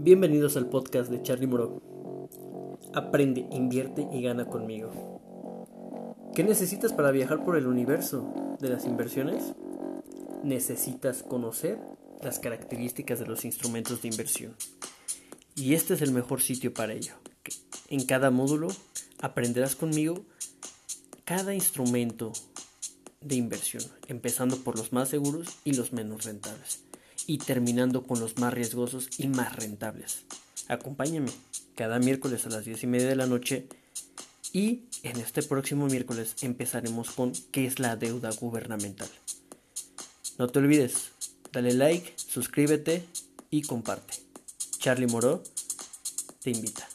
Bienvenidos al podcast de Charlie Moro. Aprende, invierte y gana conmigo. ¿Qué necesitas para viajar por el universo de las inversiones? Necesitas conocer las características de los instrumentos de inversión. Y este es el mejor sitio para ello. En cada módulo aprenderás conmigo cada instrumento de inversión, empezando por los más seguros y los menos rentables y terminando con los más riesgosos y más rentables. Acompáñame cada miércoles a las 10 y media de la noche y en este próximo miércoles empezaremos con qué es la deuda gubernamental. No te olvides, dale like, suscríbete y comparte. Charlie Moro te invita.